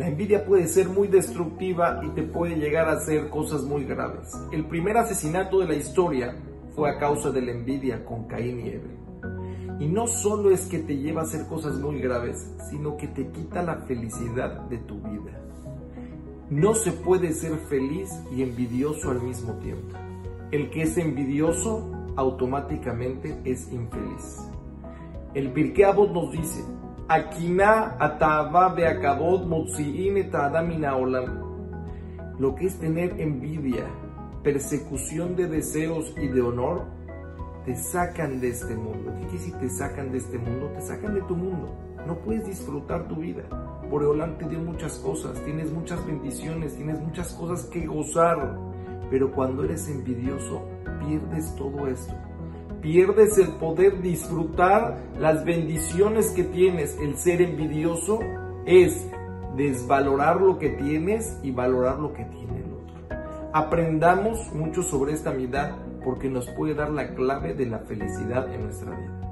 envidia puede ser muy destructiva y te puede llegar a hacer cosas muy graves. El primer asesinato de la historia fue a causa de la envidia con Caín y Abel. Y no solo es que te lleva a hacer cosas muy graves, sino que te quita la felicidad de tu vida. No se puede ser feliz y envidioso al mismo tiempo. El que es envidioso automáticamente es infeliz. El Pirkei nos dice, Lo que es tener envidia, persecución de deseos y de honor, te sacan de este mundo. ¿Qué quiere te sacan de este mundo? Te sacan de tu mundo. No puedes disfrutar tu vida. Por te dio muchas cosas, tienes muchas bendiciones, tienes muchas cosas que gozar. Pero cuando eres envidioso, pierdes todo esto. Pierdes el poder disfrutar las bendiciones que tienes. El ser envidioso es desvalorar lo que tienes y valorar lo que tiene el otro. Aprendamos mucho sobre esta mitad porque nos puede dar la clave de la felicidad en nuestra vida.